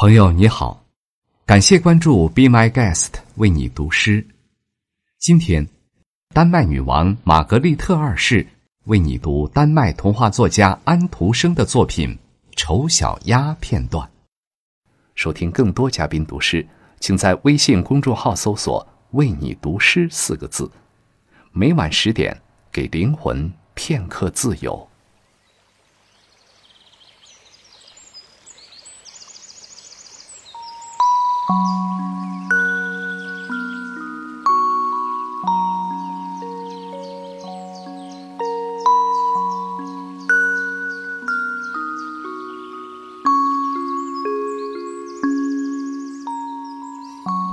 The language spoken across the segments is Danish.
朋友你好，感谢关注 Be My Guest 为你读诗。今天，丹麦女王玛格丽特二世为你读丹麦童话作家安徒生的作品《丑小鸭》片段。收听更多嘉宾读诗，请在微信公众号搜索“为你读诗”四个字。每晚十点，给灵魂片刻自由。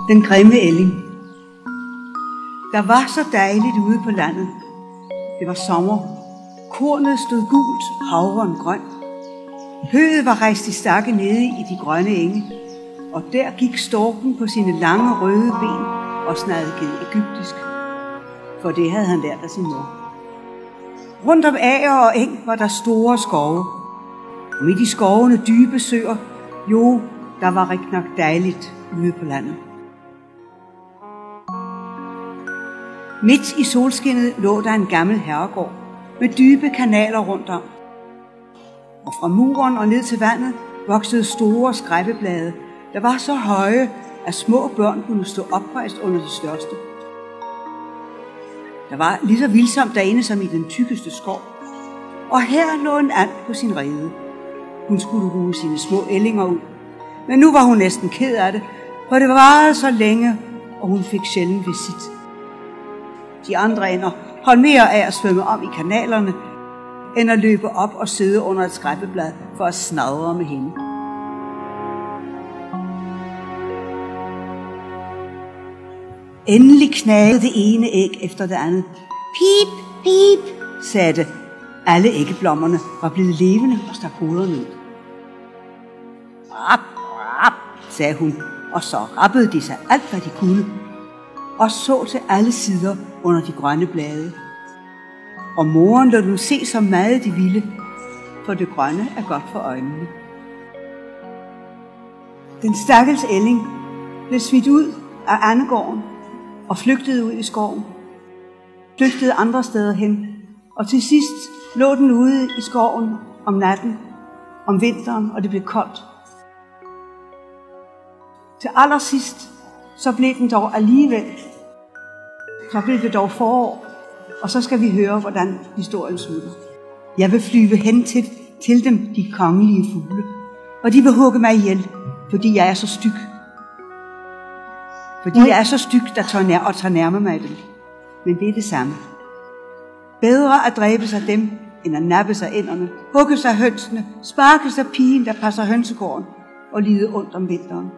Den grimme ælling. Der var så dejligt ude på landet. Det var sommer. Kornet stod gult, havren grøn. Høet var rejst i stakke nede i de grønne enge, og der gik storken på sine lange røde ben og snadkede egyptisk, for det havde han lært af sin mor. Rundt om ager og eng var der store skove, og midt i skovene dybe søer, jo, der var rigtig nok dejligt ude på landet. Midt i solskinnet lå der en gammel herregård med dybe kanaler rundt om. Og fra muren og ned til vandet voksede store skræppeblade, der var så høje, at små børn kunne stå oprejst under de største. Der var lige så vildsomt derinde som i den tykkeste skov. Og her lå en and på sin rede. Hun skulle ruge sine små ællinger ud. Men nu var hun næsten ked af det, for det varede så længe, og hun fik sjældent visit. De andre ender holdt mere af at svømme om i kanalerne, end at løbe op og sidde under et skræppeblad for at snadre med hende. Endelig knagede det ene æg efter det andet. Pip, pip, sagde det. Alle æggeblommerne var blevet levende og stak hovederne ud. Rap, rap, sagde hun, og så rappede de sig alt, hvad de kunne, og så til alle sider under de grønne blade. Og moren lod nu se så meget de ville, for det grønne er godt for øjnene. Den stakkels ælling blev smidt ud af andegården og flygtede ud i skoven. Flygtede andre steder hen, og til sidst lå den ude i skoven om natten, om vinteren, og det blev koldt. Til allersidst, så blev den dog alligevel så blev det dog forår, og så skal vi høre, hvordan historien slutter. Jeg vil flyve hen til, til dem, de kongelige fugle, og de vil hugge mig ihjel, fordi jeg er så styg. Fordi jeg er så styg, der tør nær, og tager nærme mig dem. Men det er det samme. Bedre at dræbe sig dem, end at nappe sig ænderne, hugge sig hønsene, sparke sig pigen, der passer hønsegården, og lide ondt om vinteren.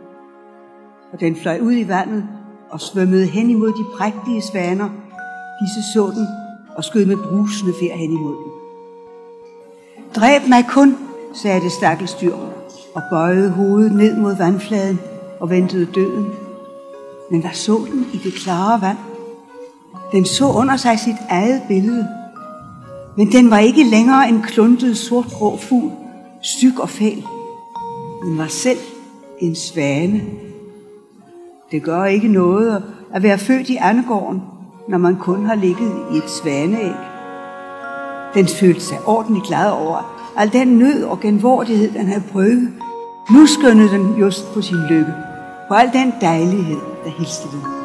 Og den fløj ud i vandet og svømmede hen imod de prægtige svaner. Disse så den og skød med brusende fjer hen imod den. Dræb mig kun, sagde det stakkels dyr, og bøjede hovedet ned mod vandfladen og ventede døden. Men hvad så den i det klare vand? Den så under sig sit eget billede. Men den var ikke længere en kluntet sortgrå fugl, syg og fæl. Den var selv en svane det gør ikke noget at være født i andegården, når man kun har ligget i et svaneæg. Den følte sig ordentligt glad over al den nød og genvordighed, den havde prøvet. Nu skønnede den just på sin lykke, på al den dejlighed, der hilste den.